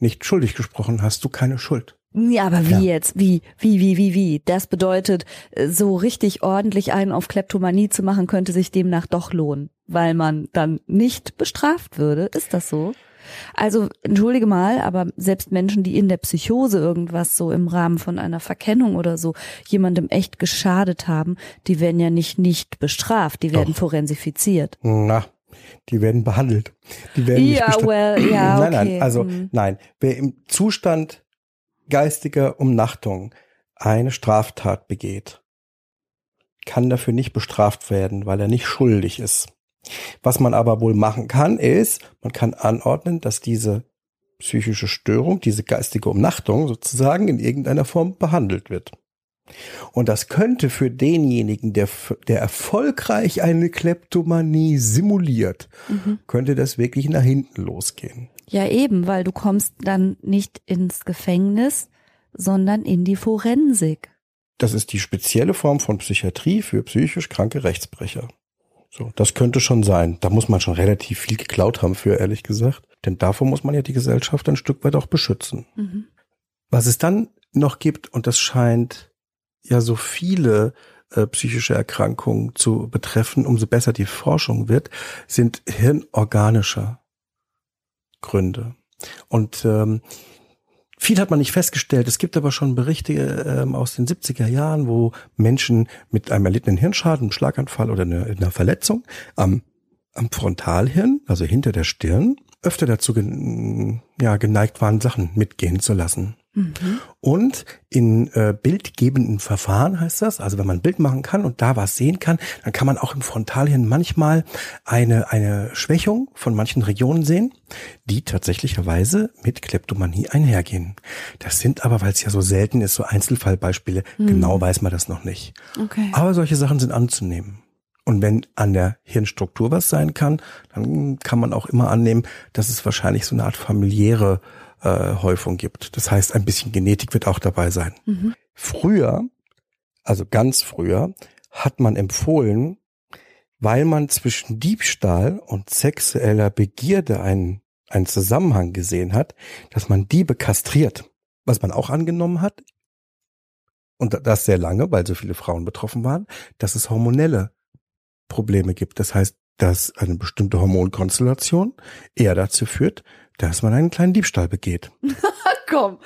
nicht schuldig gesprochen, hast du keine Schuld. Ja, aber wie Ja. jetzt? Wie, wie, wie, wie, wie? Das bedeutet, äh, so richtig ordentlich einen auf Kleptomanie zu machen, könnte sich demnach doch lohnen, weil man dann nicht bestraft würde. Ist das so? Also, entschuldige mal, aber selbst Menschen, die in der Psychose irgendwas so im Rahmen von einer Verkennung oder so jemandem echt geschadet haben, die werden ja nicht nicht bestraft, die werden Doch. forensifiziert. Na, die werden behandelt. Die werden nicht Ja, bestra- well, ja, Nein, okay. nein, also hm. nein. Wer im Zustand geistiger Umnachtung eine Straftat begeht, kann dafür nicht bestraft werden, weil er nicht schuldig ist. Was man aber wohl machen kann, ist, man kann anordnen, dass diese psychische Störung, diese geistige Umnachtung sozusagen in irgendeiner Form behandelt wird. Und das könnte für denjenigen, der, der erfolgreich eine Kleptomanie simuliert, Mhm. könnte das wirklich nach hinten losgehen. Ja, eben, weil du kommst dann nicht ins Gefängnis, sondern in die Forensik. Das ist die spezielle Form von Psychiatrie für psychisch kranke Rechtsbrecher. So, das könnte schon sein. Da muss man schon relativ viel geklaut haben für, ehrlich gesagt. Denn davor muss man ja die Gesellschaft ein Stück weit auch beschützen. Mhm. Was es dann noch gibt, und das scheint ja so viele äh, psychische Erkrankungen zu betreffen, umso besser die Forschung wird, sind hirnorganische Gründe. Und ähm, viel hat man nicht festgestellt. Es gibt aber schon Berichte ähm, aus den 70er Jahren, wo Menschen mit einem erlittenen Hirnschaden, einem Schlaganfall oder einer, einer Verletzung am, am Frontalhirn, also hinter der Stirn, öfter dazu gen, ja, geneigt waren, Sachen mitgehen zu lassen. Mhm. Und in äh, bildgebenden Verfahren heißt das, also wenn man ein Bild machen kann und da was sehen kann, dann kann man auch im Frontalhirn manchmal eine, eine Schwächung von manchen Regionen sehen, die tatsächlicherweise mit Kleptomanie einhergehen. Das sind aber, weil es ja so selten ist, so Einzelfallbeispiele, genau weiß man das noch nicht. Okay. Aber solche Sachen sind anzunehmen. Und wenn an der Hirnstruktur was sein kann, dann kann man auch immer annehmen, dass es wahrscheinlich so eine Art familiäre äh, Häufung gibt. Das heißt, ein bisschen Genetik wird auch dabei sein. Mhm. Früher, also ganz früher, hat man empfohlen, weil man zwischen Diebstahl und sexueller Begierde einen, einen Zusammenhang gesehen hat, dass man Diebe kastriert. Was man auch angenommen hat, und das sehr lange, weil so viele Frauen betroffen waren, dass es hormonelle Probleme gibt. Das heißt, dass eine bestimmte Hormonkonstellation eher dazu führt, dass man einen kleinen Diebstahl begeht. Komm.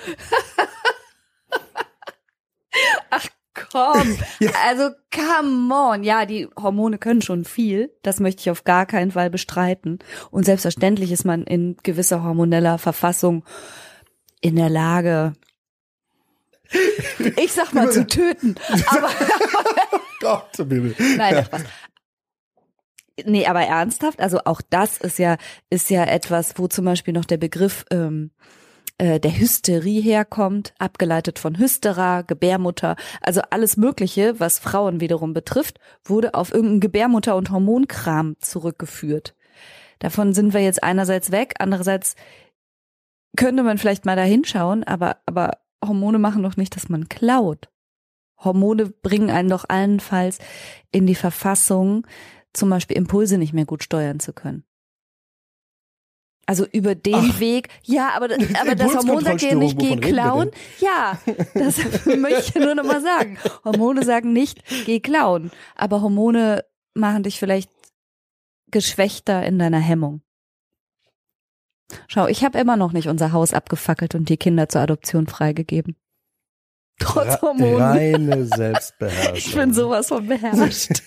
Ach komm. Ja. Also come on. Ja, die Hormone können schon viel. Das möchte ich auf gar keinen Fall bestreiten. Und selbstverständlich ist man in gewisser hormoneller Verfassung in der Lage, ich sag mal zu töten. Aber Gott, Bibel. Nein, was. Nee, aber ernsthaft, also auch das ist ja, ist ja etwas, wo zum Beispiel noch der Begriff ähm, äh, der Hysterie herkommt, abgeleitet von Hystera, Gebärmutter, also alles Mögliche, was Frauen wiederum betrifft, wurde auf irgendeinen Gebärmutter- und Hormonkram zurückgeführt. Davon sind wir jetzt einerseits weg, andererseits könnte man vielleicht mal da hinschauen, aber, aber Hormone machen doch nicht, dass man klaut. Hormone bringen einen doch allenfalls in die Verfassung, zum Beispiel Impulse nicht mehr gut steuern zu können. Also über den Ach. Weg, ja, aber, aber das Hormon sagt dir nicht, geh klauen. Ja, das möchte ich nur noch mal sagen. Hormone sagen nicht, geh klauen, aber Hormone machen dich vielleicht geschwächter in deiner Hemmung. Schau, ich habe immer noch nicht unser Haus abgefackelt und die Kinder zur Adoption freigegeben. Trotz Hormonen. Reine Selbstbeherrschung. Ich bin sowas von beherrscht.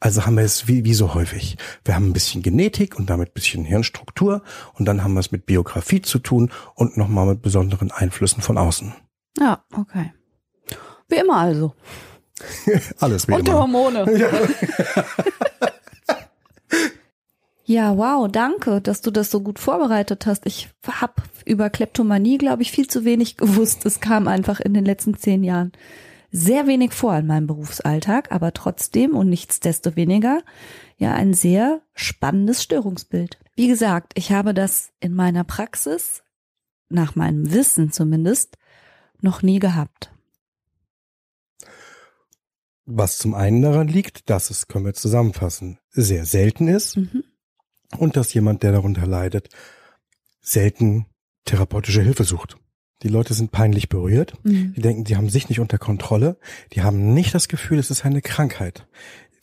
Also haben wir es wie, wie so häufig. Wir haben ein bisschen Genetik und damit ein bisschen Hirnstruktur und dann haben wir es mit Biografie zu tun und nochmal mit besonderen Einflüssen von außen. Ja, okay. Wie immer also. Alles wie Und immer. Hormone. Ja, wow, danke, dass du das so gut vorbereitet hast. Ich habe über Kleptomanie, glaube ich, viel zu wenig gewusst. Es kam einfach in den letzten zehn Jahren sehr wenig vor in meinem Berufsalltag, aber trotzdem und nichtsdestoweniger ja ein sehr spannendes Störungsbild. Wie gesagt, ich habe das in meiner Praxis, nach meinem Wissen zumindest, noch nie gehabt. Was zum einen daran liegt, dass es, können wir zusammenfassen, sehr selten ist Mhm. und dass jemand, der darunter leidet, selten therapeutische Hilfe sucht. Die Leute sind peinlich berührt. Mhm. Die denken, die haben sich nicht unter Kontrolle. Die haben nicht das Gefühl, es ist eine Krankheit.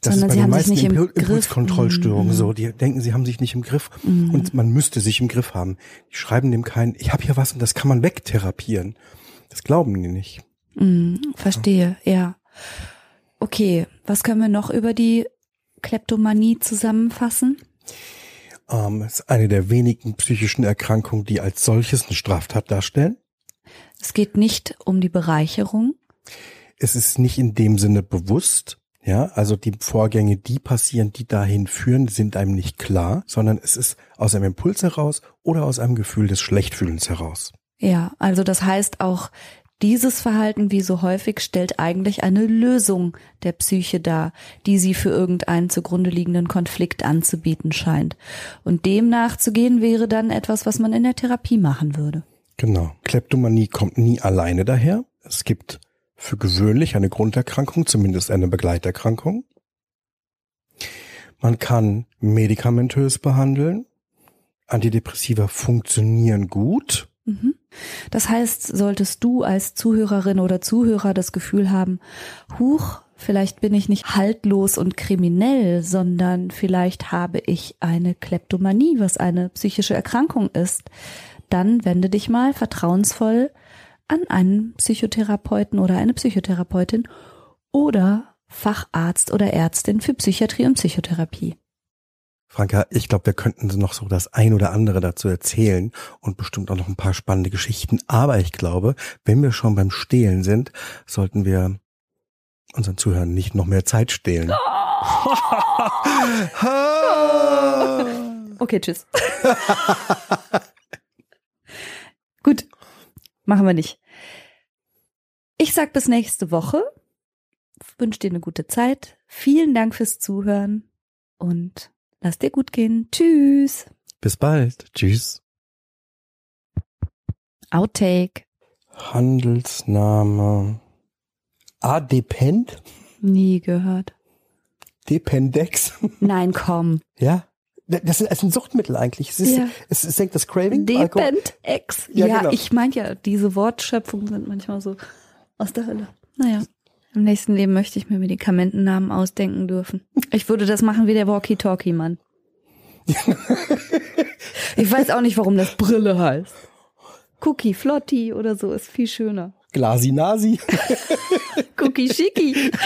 Das Sondern ist bei sie den meisten nicht im Impul-. Impulskontrollstörungen Mhm. so. Die denken, sie haben sich nicht im Griff Mhm. und man müsste sich im Griff haben. Die schreiben dem keinen, ich habe hier was und das kann man wegtherapieren. Das glauben die nicht. Mm, verstehe, ja. Okay, was können wir noch über die Kleptomanie zusammenfassen? Ähm, es ist eine der wenigen psychischen Erkrankungen, die als solches eine Straftat darstellen. Es geht nicht um die Bereicherung. es ist nicht in dem Sinne bewusst. Ja, also die Vorgänge, die passieren, die dahin führen, sind einem nicht klar, sondern es ist aus einem Impuls heraus oder aus einem Gefühl des Schlechtfühlens heraus. Ja, also das heißt auch, dieses Verhalten, wie so häufig, stellt eigentlich eine Lösung der Psyche dar, die sie für irgendeinen zugrunde liegenden Konflikt anzubieten scheint. Und dem nachzugehen wäre dann etwas, was man in der Therapie machen würde. Genau. Kleptomanie kommt nie alleine daher. Es gibt für gewöhnlich eine Grunderkrankung, zumindest eine Begleiterkrankung. Man kann medikamentös behandeln. Antidepressiva funktionieren gut. Mhm. Das heißt, solltest du als Zuhörerin oder Zuhörer das Gefühl haben, huch, vielleicht bin ich nicht haltlos und kriminell, sondern vielleicht habe ich eine Kleptomanie, was eine psychische Erkrankung ist, dann wende dich mal vertrauensvoll an einen Psychotherapeuten oder eine Psychotherapeutin oder Facharzt oder Ärztin für Psychiatrie und Psychotherapie. Franka, ich glaube, wir könnten noch so das ein oder andere dazu erzählen und bestimmt auch noch ein paar spannende Geschichten. Aber ich glaube, wenn wir schon beim Stehlen sind, sollten wir unseren Zuhörern nicht noch mehr Zeit stehlen. Okay, tschüss. Gut, machen wir nicht. Ich sag bis nächste Woche. Wünsche dir eine gute Zeit. Vielen Dank fürs Zuhören und lass dir gut gehen. Tschüss. Bis bald. Tschüss. Outtake. Handelsname. Adepend? Nie gehört. Dependex? Nein, komm. ja. Das ist ein Suchtmittel eigentlich. Es, ist, Ja. es, senkt das Craving. Alkohol- Depend-Ex. Ja, Ja, genau. ich meinte ja, diese Wortschöpfungen sind manchmal so aus der Hölle. Naja. Im nächsten Leben möchte ich mir Medikamentennamen ausdenken dürfen. Ich würde das machen wie der Walkie-Talkie-Mann. ich weiß auch nicht, warum das Brille heißt. Cookie Flotti oder so ist viel schöner. Glasi Nasi. Cookie Schicki.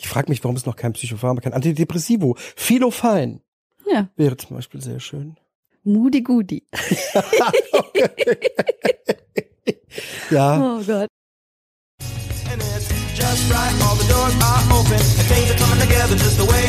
Ich frage mich, warum es noch kein Psychopharma, kein Antidepressivo. Philophain Ja, wäre zum Beispiel sehr schön. Moody Goody. Ja. Oh Gott. and it's just right. All the doors are open, and things are coming together just the way